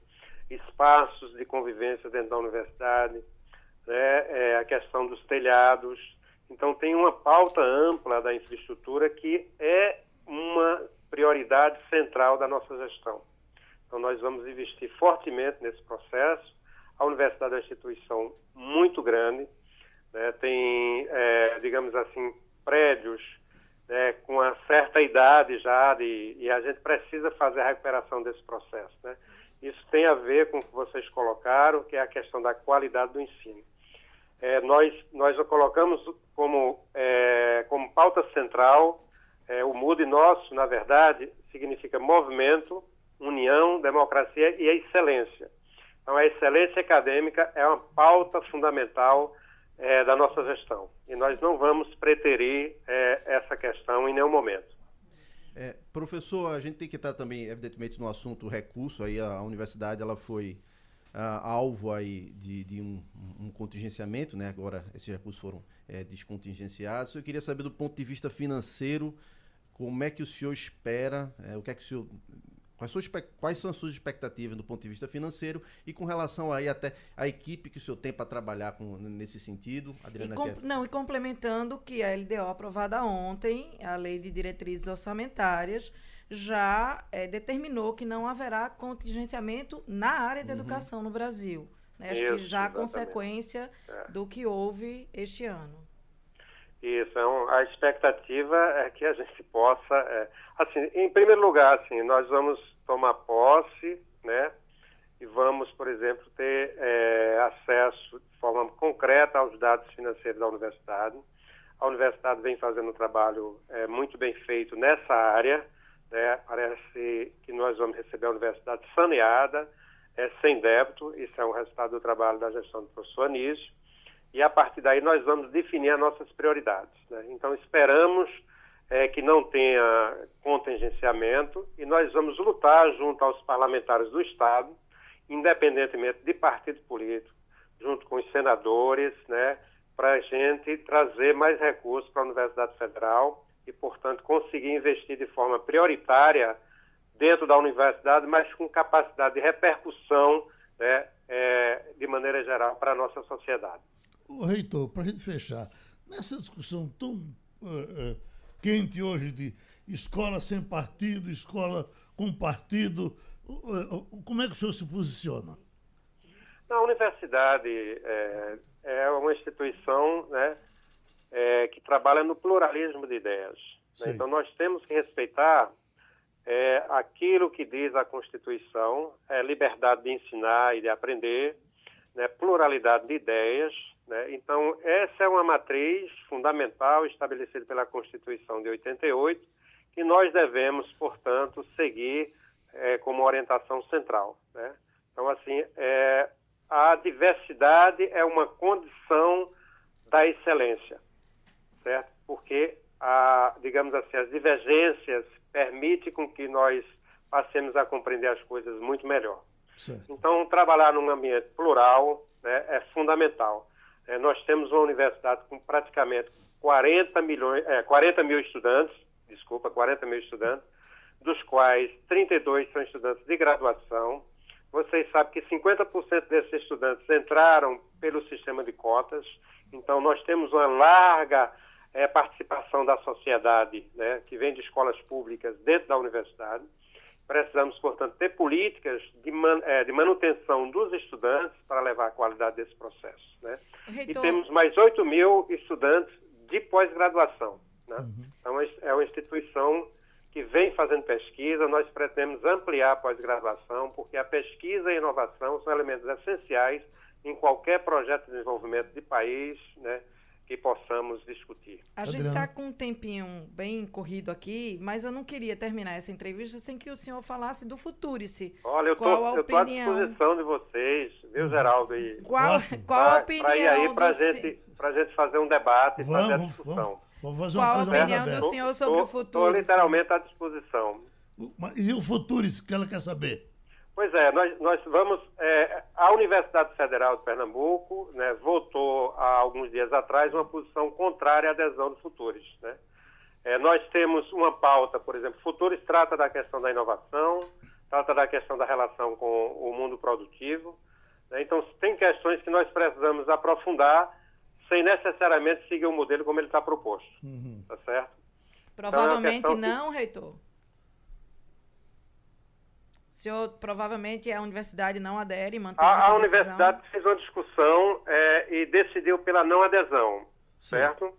espaços de convivência dentro da universidade, né? é, a questão dos telhados. Então, tem uma pauta ampla da infraestrutura que é uma prioridade central da nossa gestão. Então, nós vamos investir fortemente nesse processo a universidade é uma instituição muito grande, né, tem, é, digamos assim, prédios né, com uma certa idade já de, e a gente precisa fazer a recuperação desse processo. Né? Isso tem a ver com o que vocês colocaram, que é a questão da qualidade do ensino. É, nós, nós colocamos como, é, como pauta central, é, o MUD nosso, na verdade, significa movimento, união, democracia e excelência. Então, a excelência acadêmica é uma pauta fundamental é, da nossa gestão. E nós não vamos preterir é, essa questão em nenhum momento. É, professor, a gente tem que estar também, evidentemente, no assunto recurso. Aí a universidade ela foi alvo aí de, de um, um, contingenciamento, né? Agora esses recursos foram é, descontingenciados. Eu queria saber do ponto de vista financeiro, como é que o senhor espera, é, o que é que o senhor Quais, suas, quais são as suas expectativas do ponto de vista financeiro e com relação aí até a equipe que o senhor tem para trabalhar com, nesse sentido? Adriana, e com. Não, e complementando que a LDO aprovada ontem, a Lei de Diretrizes Orçamentárias, já é, determinou que não haverá contingenciamento na área da uhum. educação no Brasil. Né? Acho Isso, que já a consequência é. do que houve este ano. Isso, é a expectativa é que a gente possa, é, assim, em primeiro lugar, assim, nós vamos tomar posse, né, e vamos, por exemplo, ter é, acesso de forma concreta aos dados financeiros da universidade. A universidade vem fazendo um trabalho é, muito bem feito nessa área, né, parece que nós vamos receber a universidade saneada, é, sem débito, isso é um resultado do trabalho da gestão do professor Anísio, e a partir daí nós vamos definir as nossas prioridades. Né? Então esperamos é, que não tenha contingenciamento e nós vamos lutar junto aos parlamentares do Estado, independentemente de partido político, junto com os senadores, né, para a gente trazer mais recursos para a Universidade Federal e, portanto, conseguir investir de forma prioritária dentro da universidade, mas com capacidade de repercussão né, é, de maneira geral para a nossa sociedade. O reitor, para a gente fechar, nessa discussão tão uh, uh, quente hoje de escola sem partido, escola com partido, uh, como é que o senhor se posiciona? A universidade é, é uma instituição né, é, que trabalha no pluralismo de ideias. Né? Então, nós temos que respeitar é, aquilo que diz a Constituição, é liberdade de ensinar e de aprender, né, pluralidade de ideias, né? Então, essa é uma matriz fundamental estabelecida pela Constituição de 88, que nós devemos, portanto, seguir é, como orientação central. Né? Então, assim, é, a diversidade é uma condição da excelência, certo? Porque, a, digamos assim, as divergências permitem com que nós passemos a compreender as coisas muito melhor. Certo. Então, trabalhar num ambiente plural né, é fundamental. É, nós temos uma universidade com praticamente 40, milhões, é, 40 mil estudantes, desculpa, 40 mil estudantes, dos quais 32 são estudantes de graduação. Vocês sabem que 50% desses estudantes entraram pelo sistema de cotas, então nós temos uma larga é, participação da sociedade, né, que vem de escolas públicas dentro da universidade. Precisamos, portanto, ter políticas de, man, é, de manutenção dos estudantes para levar a qualidade desse processo. Né? Reitor... E temos mais 8 mil estudantes de pós-graduação. Né? Uhum. Então, é uma instituição que vem fazendo pesquisa, nós pretendemos ampliar a pós-graduação, porque a pesquisa e a inovação são elementos essenciais em qualquer projeto de desenvolvimento de país, né, que possamos discutir. A gente está com um tempinho bem corrido aqui, mas eu não queria terminar essa entrevista sem que o senhor falasse do Futurice. Olha, eu estou à disposição de vocês, viu. Geraldo? E qual, qual a opinião Para ir aí para gente, a gente fazer um debate, vamos, fazer a discussão. Vamos. Vamos fazer uma Qual coisa a opinião do senhor sobre tô, o futuro? Estou literalmente à disposição. E o futuro, isso que ela quer saber? Pois é, nós, nós vamos. É, a Universidade Federal de Pernambuco né, votou há alguns dias atrás uma posição contrária à adesão do Futuris. Né? É, nós temos uma pauta, por exemplo, Futuris trata da questão da inovação, trata da questão da relação com o mundo produtivo. Né? Então, tem questões que nós precisamos aprofundar sem necessariamente seguir o modelo como ele está proposto. Uhum. Tá certo? Provavelmente então, é não, que... reitor. O senhor, provavelmente a universidade não adere e mantém a, essa A universidade fez uma discussão é, e decidiu pela não adesão, Sim. certo?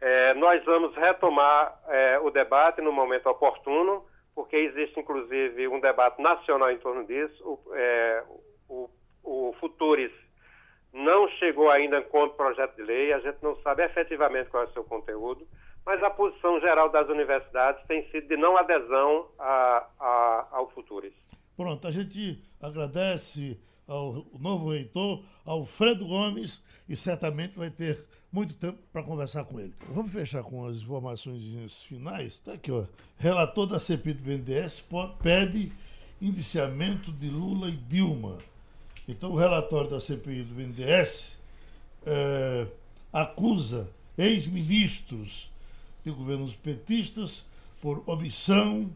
É, nós vamos retomar é, o debate no momento oportuno, porque existe inclusive um debate nacional em torno disso. O, é, o, o Futuris não chegou ainda como projeto de lei, a gente não sabe efetivamente qual é o seu conteúdo, mas a posição geral das universidades tem sido de não adesão a, a, ao Futuris. Pronto, a gente agradece ao novo reitor, Alfredo Gomes, e certamente vai ter muito tempo para conversar com ele. Vamos fechar com as informações finais. Está aqui, ó. Relator da CPI do BNDES pede indiciamento de Lula e Dilma. Então, o relatório da CPI do BNDES é, acusa ex-ministros de governos petistas por omissão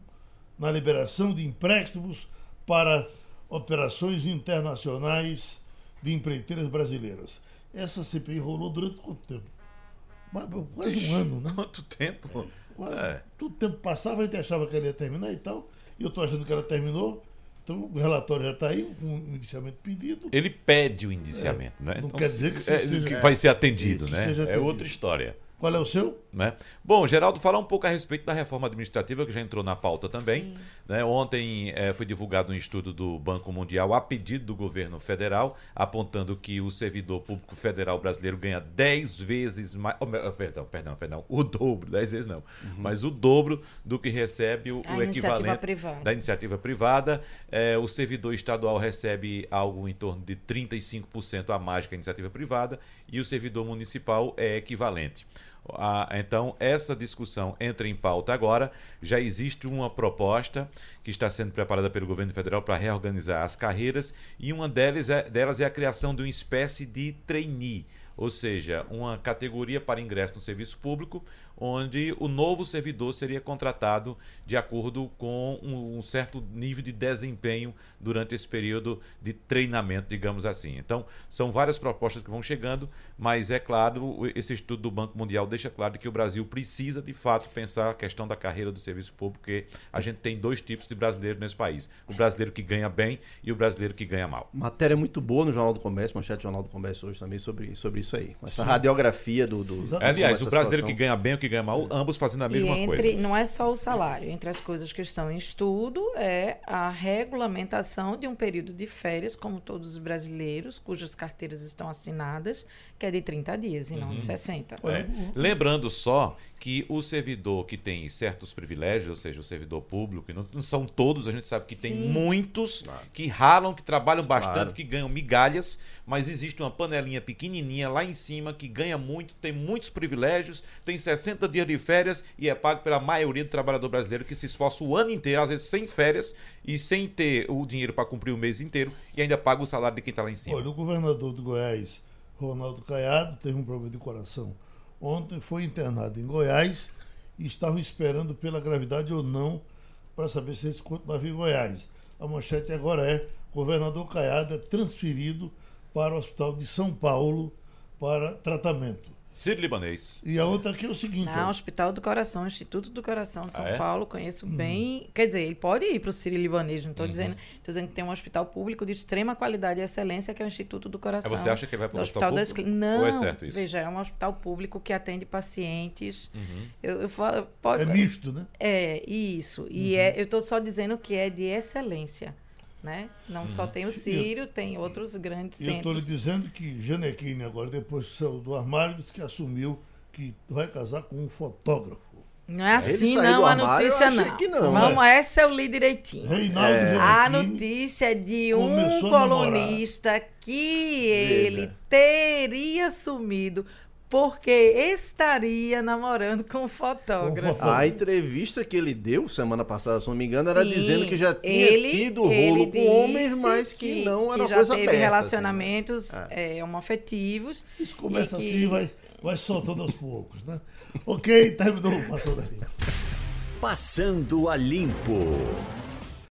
na liberação de empréstimos para operações internacionais de empreiteiras brasileiras. Essa CPI rolou durante quanto tempo? Quase um ano, né? Quanto tempo? Quase, é. Todo tempo passava, a gente achava que ela ia terminar e tal. E eu estou achando que ela terminou. Então o relatório já está aí, com o indiciamento pedido. Ele pede o indiciamento, é, né? Não então, quer dizer que, é, seja, que vai ser atendido, né? É outra história. Qual é o seu? Né? Bom, Geraldo, falar um pouco a respeito da reforma administrativa, que já entrou na pauta também. Né? Ontem é, foi divulgado um estudo do Banco Mundial a pedido do governo federal, apontando que o servidor público federal brasileiro ganha 10 vezes mais. Oh, perdão, perdão, perdão. O dobro, 10 vezes não. Uhum. Mas o dobro do que recebe o, o equivalente privada. da iniciativa privada. É, o servidor estadual recebe algo em torno de 35% a mais que a iniciativa privada e o servidor municipal é equivalente. Ah, então, essa discussão entra em pauta agora. Já existe uma proposta que está sendo preparada pelo governo federal para reorganizar as carreiras e uma delas é, delas é a criação de uma espécie de trainee, ou seja, uma categoria para ingresso no serviço público, onde o novo servidor seria contratado de acordo com um, um, certo nível de desempenho durante esse período de treinamento, digamos assim. Então, são várias propostas que vão chegando, mas é claro, esse estudo do Banco Mundial deixa claro que o Brasil precisa de fato pensar a questão da carreira do serviço público, porque a gente tem dois tipos de brasileiro nesse país: o brasileiro que ganha bem e o brasileiro que ganha mal. Matéria muito boa no Jornal do Comércio, manchete do Jornal do Comércio hoje também sobre, sobre isso aí, com essa Sim. radiografia do. do Aliás, o brasileiro situação. que ganha bem e o que ganha mal, ambos fazendo a mesma entre, coisa. Não é só o salário. Entre as coisas que estão em estudo é a regulamentação de um período de férias, como todos os brasileiros, cujas carteiras estão assinadas, que é de 30 dias e uhum. não de 60. É. Lembrando só que o servidor que tem certos privilégios, ou seja, o servidor público, e não, não são todos, a gente sabe que Sim. tem muitos claro. que ralam, que trabalham claro. bastante, que ganham migalhas, mas existe uma panelinha pequenininha lá em cima que ganha muito, tem muitos privilégios, tem 60 dias de férias e é pago pela maioria do trabalhador brasileiro que se esforça o ano inteiro, às vezes sem férias e sem ter o dinheiro para cumprir o mês inteiro e ainda paga o salário de quem está lá em cima. Olha, o governador do Goiás, Ronaldo Caiado, teve um problema de coração ontem foi internado em Goiás e estavam esperando pela gravidade ou não para saber se eles continuavam em Goiás. A manchete agora é: governador Caiado é transferido para o Hospital de São Paulo para tratamento. Ciro Libanês. E a outra aqui é o seguinte. Não, Hospital do Coração, Instituto do Coração de São ah, é? Paulo, conheço uhum. bem. Quer dizer, ele pode ir para o Ciro Libanês, não estou uhum. dizendo. Estou dizendo que tem um hospital público de extrema qualidade e excelência, que é o Instituto do Coração. Você acha que ele vai para o hospital, hospital público? Das... Não, Ou é certo isso? veja, é um hospital público que atende pacientes. Uhum. Eu, eu falo, pode... É misto, né? É, isso. E é, eu estou só dizendo que é de excelência. Né? Não só tem o Sírio, tem outros grandes centros. Eu estou lhe dizendo que Janequine, agora, depois saiu do armário, disse que assumiu que vai casar com um fotógrafo. Não é assim, não, a notícia não. não. Vamos, é. essa eu li direitinho. Reinaldo é. A notícia é de um colunista que ele teria assumido porque estaria namorando com um fotógrafo. A entrevista que ele deu semana passada, se não me engano, era Sim, dizendo que já tinha ele, tido rolo com homens, mas que, que não era que já coisa teve aberta, relacionamentos assim, né? é, homoafetivos. Isso começa assim, que... vai, vai soltando aos poucos, né? ok, terminou Passando a Limpo. Passando a Limpo.